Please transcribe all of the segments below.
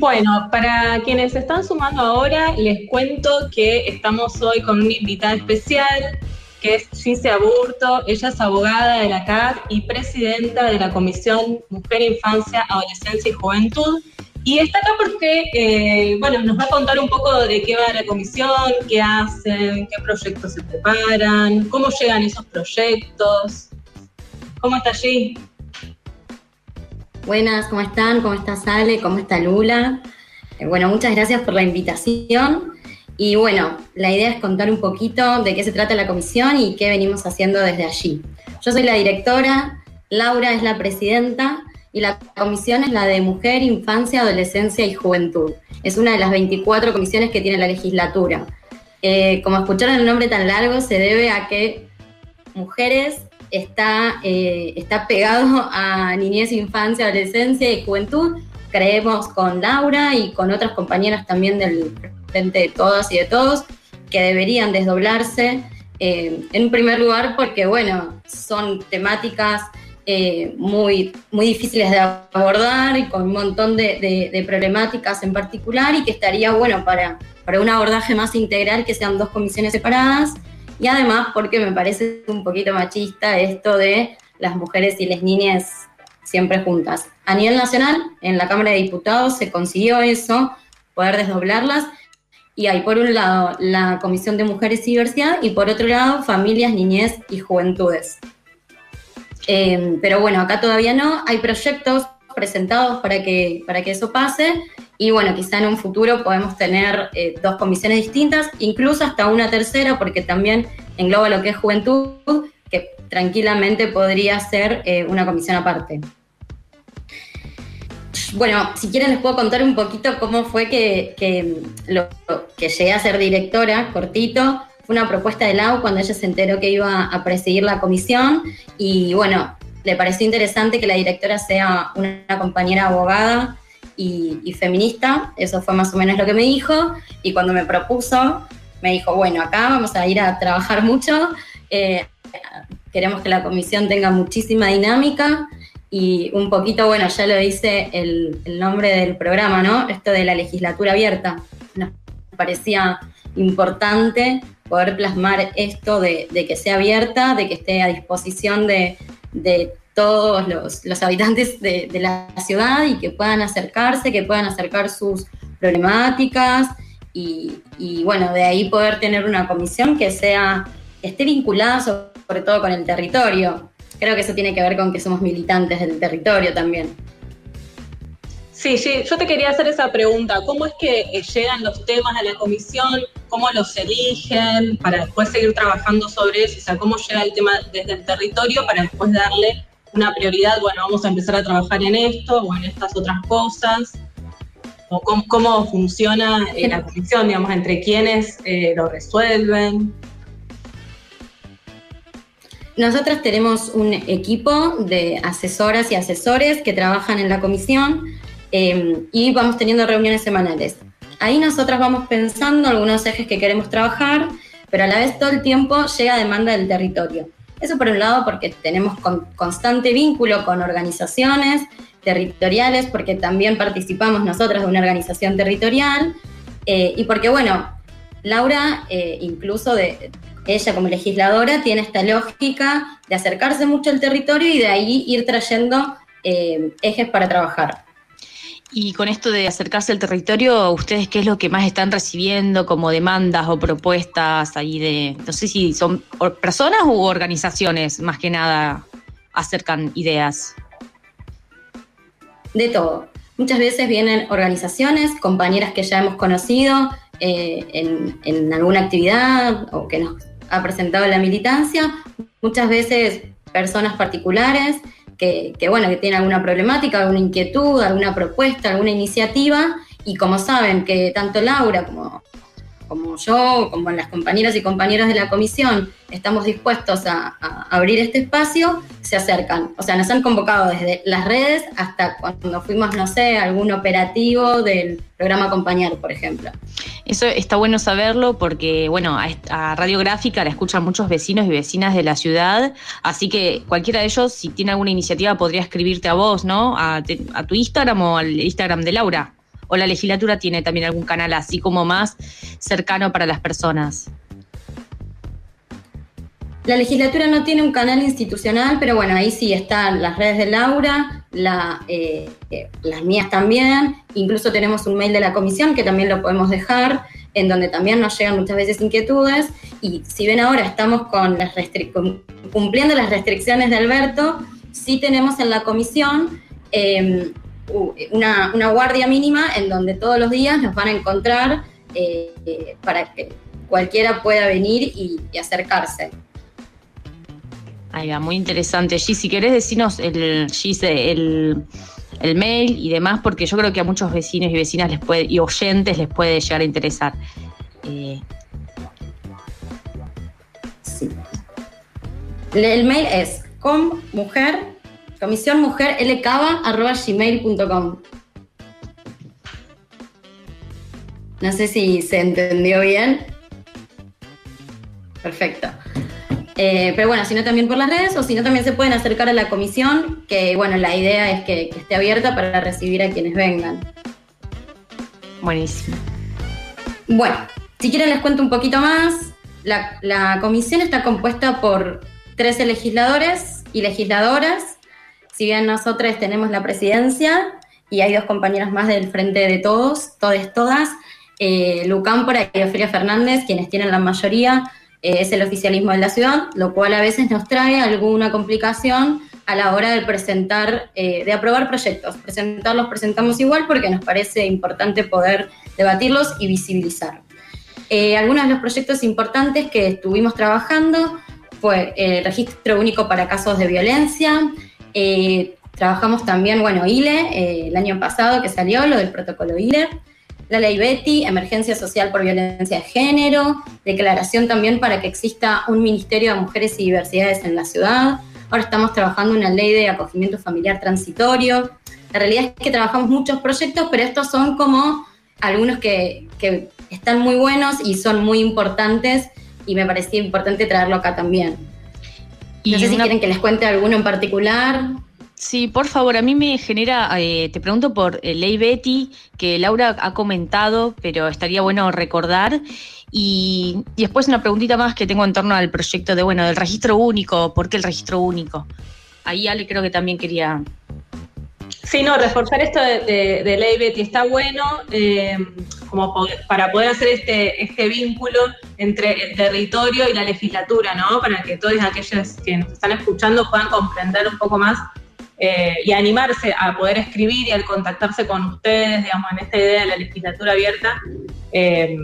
Bueno, para quienes se están sumando ahora, les cuento que estamos hoy con una invitada especial, que es Gise Aburto. Ella es abogada de la CAP y presidenta de la Comisión Mujer, Infancia, Adolescencia y Juventud. Y está acá porque, eh, bueno, nos va a contar un poco de qué va la comisión, qué hacen, qué proyectos se preparan, cómo llegan esos proyectos. ¿Cómo está allí? Buenas, ¿cómo están? ¿Cómo está Sale? ¿Cómo está Lula? Eh, bueno, muchas gracias por la invitación. Y bueno, la idea es contar un poquito de qué se trata la comisión y qué venimos haciendo desde allí. Yo soy la directora, Laura es la presidenta y la comisión es la de Mujer, Infancia, Adolescencia y Juventud. Es una de las 24 comisiones que tiene la legislatura. Eh, como escucharon el nombre tan largo, se debe a que mujeres está, eh, está pegado a niñez, infancia, adolescencia y juventud. Creemos con Laura y con otras compañeras también del Frente de Todas y de Todos que deberían desdoblarse. Eh, en primer lugar, porque bueno, son temáticas eh, muy, muy difíciles de abordar y con un montón de, de, problemáticas en particular y que estaría bueno para, para un abordaje más integral que sean dos comisiones separadas y además porque me parece un poquito machista esto de las mujeres y las niñas siempre juntas. A nivel nacional, en la Cámara de Diputados se consiguió eso, poder desdoblarlas, y hay por un lado la Comisión de Mujeres y Diversidad y por otro lado Familias, Niñez y Juventudes. Eh, pero bueno, acá todavía no, hay proyectos presentados para que, para que eso pase. Y bueno, quizá en un futuro podemos tener eh, dos comisiones distintas, incluso hasta una tercera, porque también engloba lo que es juventud, que tranquilamente podría ser eh, una comisión aparte. Bueno, si quieren les puedo contar un poquito cómo fue que, que, llegué a ser directora, cortito. Fue una propuesta de Lau cuando ella se enteró que iba a presidir la comisión y bueno, le pareció interesante que la directora sea una compañera abogada y, feminista, eso fue más o menos lo que me dijo, y cuando me propuso, me dijo, bueno, acá vamos a ir a trabajar mucho, eh, queremos que la comisión tenga muchísima dinámica y un poquito, bueno, ya lo dice el, nombre del programa, ¿no? Esto de la legislatura abierta. Nos parecía importante poder plasmar esto de, que sea abierta, de que esté a disposición de, de todos los, habitantes de, la ciudad y que puedan acercarse, que puedan acercar sus problemáticas y, bueno, de ahí poder tener una comisión que sea, esté vinculada sobre todo con el territorio. Creo que eso tiene que ver con que somos militantes del territorio también. Sí, sí, yo te quería hacer esa pregunta. ¿Cómo es que eh, llegan los temas a la comisión? ¿Cómo los eligen para después seguir trabajando sobre eso? O sea, ¿cómo llega el tema desde el territorio para después darle una prioridad? Bueno, vamos a empezar a trabajar en esto o en estas otras cosas. O cómo, funciona eh, la comisión, digamos, entre quienes eh, lo resuelven. Nosotras tenemos un equipo de asesoras y asesores que trabajan en la comisión Em, y vamos teniendo reuniones semanales. Ahí nosotras vamos pensando algunos ejes que queremos trabajar, pero a la vez todo el tiempo llega demanda del territorio. Eso por un lado porque tenemos constante vínculo con organizaciones territoriales, porque también participamos nosotras de una organización territorial, eh, y porque, bueno, Laura, eh, incluso de, ella como legisladora, tiene esta lógica de acercarse mucho al territorio y de ahí ir trayendo eh, ejes para trabajar. Y con esto de acercarse al territorio, ¿ustedes qué es lo que más están recibiendo como demandas o propuestas ahí de, no sé si son personas u organizaciones más que nada acercan ideas? De todo. Muchas veces vienen organizaciones, compañeras que ya hemos conocido eh, en, en alguna actividad o que nos ha presentado la militancia, muchas veces personas particulares que, bueno, que tienen alguna problemática, alguna inquietud, alguna propuesta, alguna iniciativa, y como saben que tanto Laura como, como yo, como las compañeras y compañeros de la comisión, estamos dispuestos a, abrir este espacio, se acercan. O sea, nos han convocado desde las redes hasta cuando fuimos, no sé, algún operativo del programa Acompañar, por ejemplo. Eso está bueno saberlo porque, bueno, a, Radiográfica la escuchan muchos vecinos y vecinas de la ciudad, así que cualquiera de ellos, si tiene alguna iniciativa, podría escribirte a vos, ¿no? A, a tu Instagram o al Instagram de Laura ¿O la legislatura tiene también algún canal así como más cercano para las personas? La legislatura no tiene un canal institucional, pero bueno, ahí sí están las redes de Laura, eh, eh, las mías también, incluso tenemos un mail de la comisión que también lo podemos dejar, en donde también nos llegan muchas veces inquietudes, y si ven ahora estamos con cumpliendo las restricciones de Alberto, sí tenemos en la comisión em, una, guardia mínima en donde todos los días nos van a encontrar eh, para que cualquiera pueda venir y acercarse. Ahí va, muy interesante. G, si querés decirnos el, el, el mail y demás, porque yo creo que a muchos vecinos y vecinas les puede, y oyentes les puede llegar a interesar. Eh, sí. El mail es com mujer, comisión mujer gmail.com. No sé si se entendió bien. Perfecto. Eh, pero bueno, si no también por las redes o si no también se pueden acercar a la comisión, que bueno, la idea es que, esté abierta para recibir a quienes vengan. Buenísimo. Bueno, si quieren les cuento un poquito más. La, la comisión está compuesta por 13 legisladores y legisladoras. Si bien nosotros tenemos la presidencia y hay dos compañeras más del Frente de Todos, todes, todas, eh, Lucámpora y Ofelia Fernández, quienes tienen la mayoría, eh, es el oficialismo de la ciudad, lo cual a veces nos trae alguna complicación a la hora de presentar, eh, de aprobar proyectos. Presentarlos presentamos igual porque nos parece importante poder debatirlos y visibilizar. Eh, algunos de los proyectos importantes que estuvimos trabajando fue el registro único para casos de violencia. Trabajamos también, bueno, ILE, el año pasado que salió, lo del protocolo ILE la ley Betty, emergencia social por violencia de género, declaración también para que exista un Ministerio de Mujeres y Diversidades en la ciudad. Ahora estamos trabajando una ley de acogimiento familiar transitorio. La realidad es que trabajamos muchos proyectos, pero estos son como algunos que, están muy buenos y son muy importantes y me parecía importante traerlo acá también. No sé si quieren que les cuente alguno en particular. Sí, por favor, a mí me genera, eh, te pregunto por eh, Ley Betty, que Laura ha comentado, pero estaría bueno recordar. Y, después una preguntita más que tengo en torno al proyecto de, bueno, del registro único, ¿por qué el registro único? Ahí Ale creo que también quería... Sí, no, reforzar esto de, Ley Betty está bueno, eh, como para poder hacer este, este vínculo entre el territorio y la legislatura, ¿no? Para que todos aquellos que nos están escuchando puedan comprender un poco más eh, y animarse a poder escribir y al contactarse con ustedes, digamos, en esta idea de la legislatura abierta. Eh,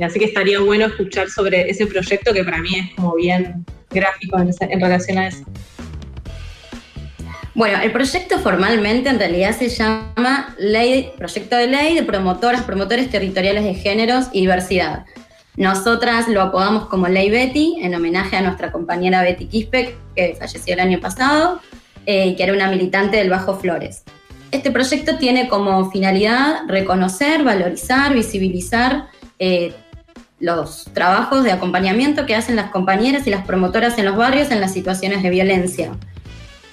así que estaría bueno escuchar sobre ese proyecto que para mí es como bien gráfico en, relación a eso. Bueno, el proyecto formalmente en realidad se llama ley, Proyecto de Ley de Promotoras, Promotores Territoriales de Géneros y Diversidad. Nosotras lo apodamos como Ley Betty, en homenaje a nuestra compañera Betty Quispe, que falleció el año pasado. Eh, que era una militante del Bajo Flores. Este proyecto tiene como finalidad reconocer, valorizar, visibilizar eh, los trabajos de acompañamiento que hacen las compañeras y las promotoras en los barrios en las situaciones de violencia.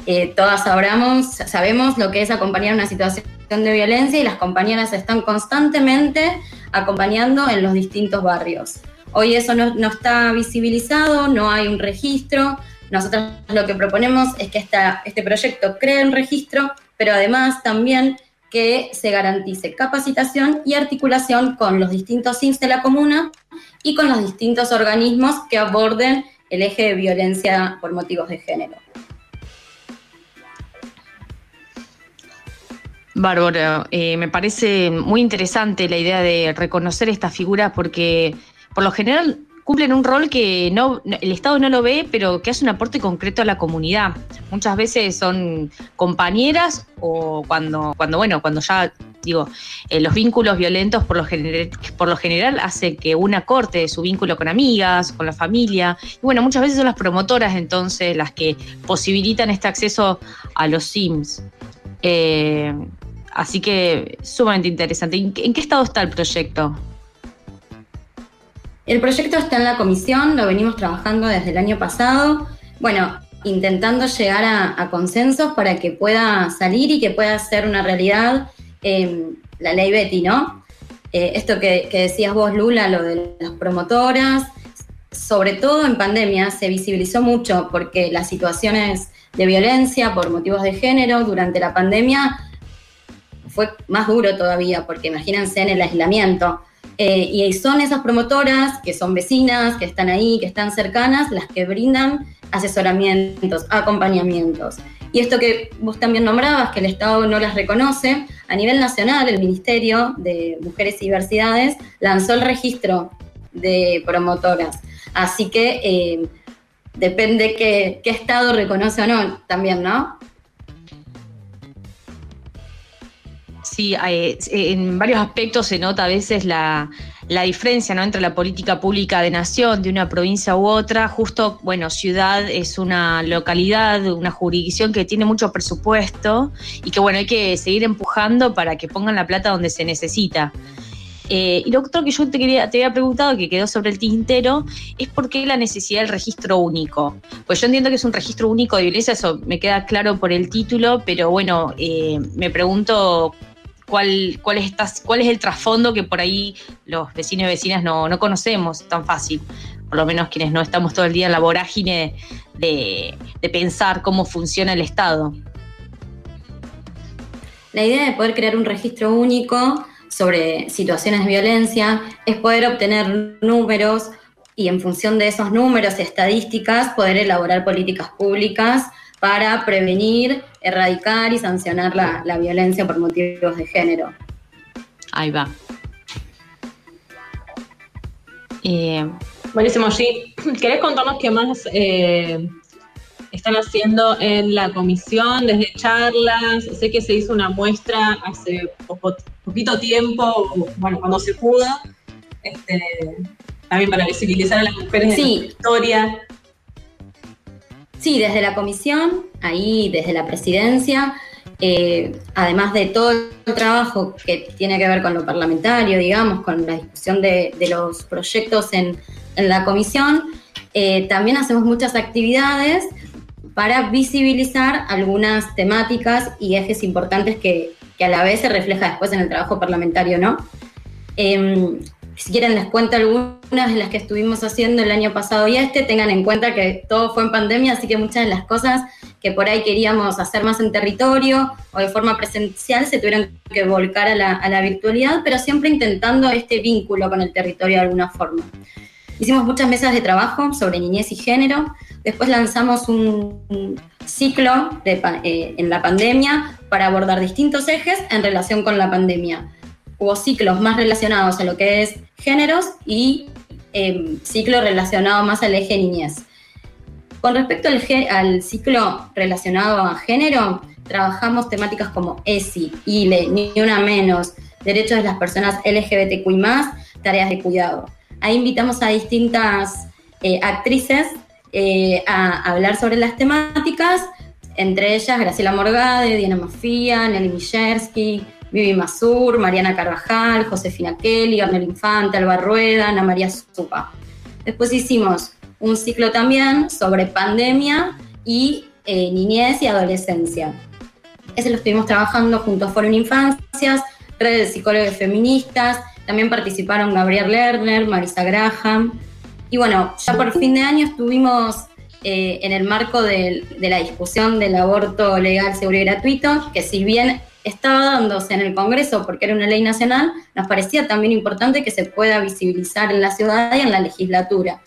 Eh, todas sabemos lo que es acompañar una situación de violencia y las compañeras están constantemente acompañando en los distintos barrios. Hoy eso no, está visibilizado, no hay un registro, nosotros lo que proponemos es que este proyecto cree un registro, pero además también que se garantice capacitación y articulación con los distintos SIMS de la comuna y con los distintos organismos que aborden el eje de violencia por motivos de género. Bárbara, eh, me parece muy interesante la idea de reconocer esta figura porque por lo general cumplen un rol que no, el Estado no lo ve, pero que hace un aporte concreto a la comunidad. Muchas veces son compañeras o cuando, cuando bueno, cuando ya digo, eh, los vínculos violentos por lo, por lo general hace que una corte su vínculo con amigas, con la familia. Y bueno, muchas veces son las promotoras entonces las que posibilitan este acceso a los SIMS. Eh, así que sumamente interesante. ¿En qué estado está el proyecto? El proyecto está en la comisión, lo venimos trabajando desde el año pasado. Bueno, intentando llegar a, consensos para que pueda salir y que pueda ser una realidad em, la ley Betty, ¿no? Eh, esto que, que, decías vos, Lula, lo de las promotoras, sobre todo en pandemia se visibilizó mucho porque las situaciones de violencia por motivos de género durante la pandemia fue más duro todavía, porque imagínense en el aislamiento. Eh, y son esas promotoras que son vecinas, que están ahí, que están cercanas, las que brindan asesoramientos, acompañamientos. Y esto que vos también nombrabas, que el Estado no las reconoce, a nivel nacional el Ministerio de Mujeres y Diversidades lanzó el registro de promotoras. Así que eh, depende qué, qué Estado reconoce o no también, ¿no? Sí, en varios aspectos se nota a veces la, diferencia ¿no? entre la política pública de nación, de una provincia u otra. Justo, bueno, ciudad es una localidad, una jurisdicción que tiene mucho presupuesto y que, bueno, hay que seguir empujando para que pongan la plata donde se necesita. Eh, y lo otro que yo te, quería, te había preguntado, que quedó sobre el tintero, es por qué la necesidad del registro único. Pues yo entiendo que es un registro único de violencia, eso me queda claro por el título, pero bueno, eh, me pregunto cuál, es, el trasfondo que por ahí los vecinos y vecinas no, conocemos tan fácil, por lo menos quienes no estamos todo el día en la vorágine de, pensar cómo funciona el Estado. La idea de poder crear un registro único sobre situaciones de violencia es poder obtener números y en función de esos números y estadísticas poder elaborar políticas públicas para prevenir, erradicar y sancionar la, violencia por motivos de género. Ahí va. Eh, Buenísimo, sí. ¿Querés contarnos qué más eh, están haciendo en la comisión desde charlas? Sé que se hizo una muestra hace poquito tiempo, bueno, cuando se pudo, este, también para visibilizar a las mujeres en la historia. Sí, desde la comisión, ahí desde la presidencia, eh, además de todo el trabajo que tiene que ver con lo parlamentario, digamos, con la discusión de, los proyectos en, la comisión, eh, también hacemos muchas actividades para visibilizar algunas temáticas y ejes importantes que, a la vez se refleja después en el trabajo parlamentario, ¿no? Em, si quieren les cuento algunas de las que estuvimos haciendo el año pasado y este, tengan en cuenta que todo fue en pandemia, así que muchas de las cosas que por ahí queríamos hacer más en territorio o de forma presencial se tuvieron que volcar a la, virtualidad, pero siempre intentando este vínculo con el territorio de alguna forma. Hicimos muchas mesas de trabajo sobre niñez y género, después lanzamos un, ciclo eh, en la pandemia para abordar distintos ejes en relación con la pandemia hubo ciclos más relacionados a lo que es géneros y eh, ciclo relacionado más al eje niñez. Con respecto al, al, ciclo relacionado a género, trabajamos temáticas como ESI, ILE, Ni Una Menos, derechos de las personas LGBTQI+, tareas de cuidado. Ahí invitamos a distintas eh, actrices eh, a hablar sobre las temáticas, entre ellas Graciela Morgade, Diana Mafia, Nelly Mijersky, Vivi Mazur, Mariana Carvajal, Josefina Kelly, Arnel Infante, Alba Rueda, Ana María Zupa. Después hicimos un ciclo también sobre pandemia y eh, niñez y adolescencia. Ese lo estuvimos trabajando junto a Forum Infancias, redes de psicólogos feministas, también participaron Gabriel Lerner, Marisa Graham. Y bueno, ya por fin de año estuvimos eh, en el marco de la discusión del aborto legal, seguro y gratuito, que si bien estaba dándose en el Congreso porque era una ley nacional, nos parecía también importante que se pueda visibilizar en la ciudad y en la legislatura.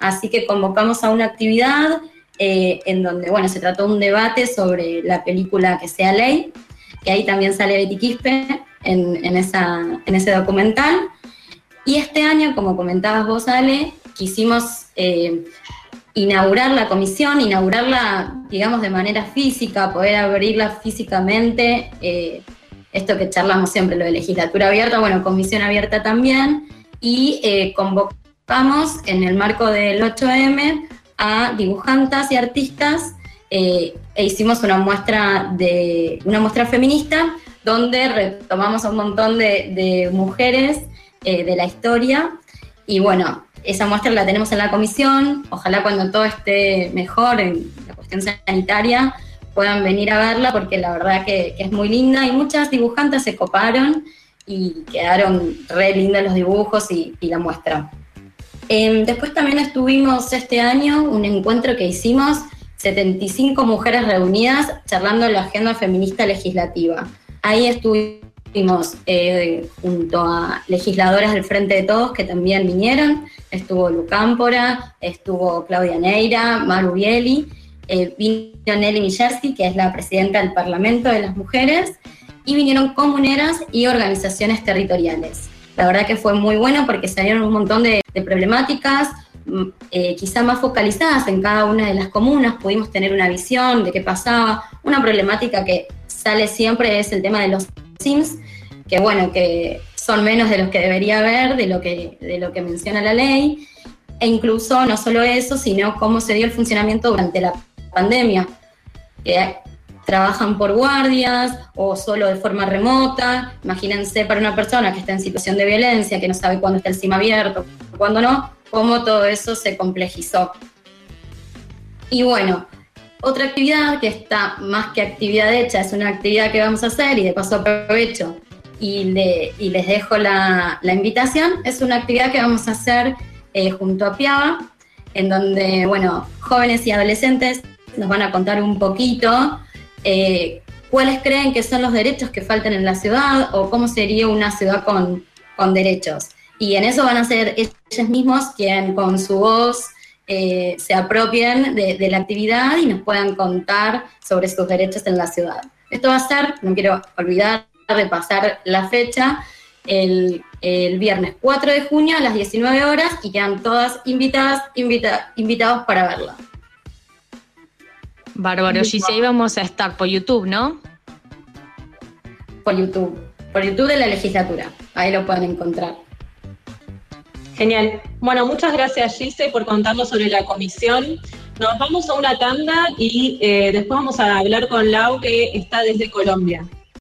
Así que convocamos a una actividad eh, en donde, bueno, se trató un debate sobre la película que sea ley, que ahí también sale Betty Quispe en, esa, en ese documental. Y este año, como comentabas vos, Ale, quisimos eh, inaugurar la comisión, inaugurarla, digamos, de manera física, poder abrirla físicamente, eh, esto que charlamos siempre, lo de legislatura abierta, bueno, comisión abierta también, y eh, convocamos en el marco del 8M a dibujantas y artistas eh, e hicimos una muestra, de, una muestra feminista donde retomamos a un montón de, de mujeres de la historia y bueno, esa muestra la tenemos en la comisión, ojalá cuando todo esté mejor en la cuestión sanitaria puedan venir a verla porque la verdad que, es muy linda y muchas dibujantes se coparon y quedaron re lindos los dibujos y, la muestra. Em, después también estuvimos este año un encuentro que hicimos 75 mujeres reunidas charlando la agenda feminista legislativa. Ahí estuvimos eh, junto a legisladoras del Frente de Todos que también vinieron, estuvo Lucámpora, estuvo Claudia Neira, Maru Bieli, eh, vino Nelly Millerski, que es la presidenta del Parlamento de las Mujeres, y vinieron comuneras y organizaciones territoriales. La verdad que fue muy bueno porque salieron un montón de problemáticas, Mm, eh, quizá más focalizadas en cada una de las comunas, pudimos tener una visión de qué pasaba. Una problemática que sale siempre es el tema de los SIMS, que bueno, que son menos de los que debería haber, de lo que, de lo que menciona la ley, e incluso no solo eso, sino cómo se dio el funcionamiento durante la pandemia. Que trabajan por guardias o solo de forma remota. Imagínense para una persona que está en situación de violencia, que no sabe cuándo está el SIM abierto, cuándo no, cómo todo eso se complejizó. Y bueno, otra actividad que está más que actividad hecha, es una actividad que vamos a hacer y de paso aprovecho y, les dejo la, invitación, es una actividad que vamos a hacer eh, junto a Piaba, en donde, bueno, jóvenes y adolescentes nos van a contar un poquito eh, cuáles creen que son los derechos que faltan en la ciudad o cómo sería una ciudad con, con derechos. Y en eso van a ser ellos mismos quien con su voz eh, se apropien de, la actividad y nos puedan contar sobre sus derechos en la ciudad. Esto va a ser, no quiero olvidar de pasar la fecha, el, viernes 4 de junio a las 19 horas y quedan todas invitadas, invitados para verla. Bárbaro, Giselle, vamos a estar por YouTube, ¿no? Por YouTube, por YouTube de la legislatura, ahí lo pueden encontrar. Genial. Bueno, muchas gracias Gise por contarnos sobre la comisión. Nos vamos a una tanda y eh, después vamos a hablar con Lau que está desde Colombia.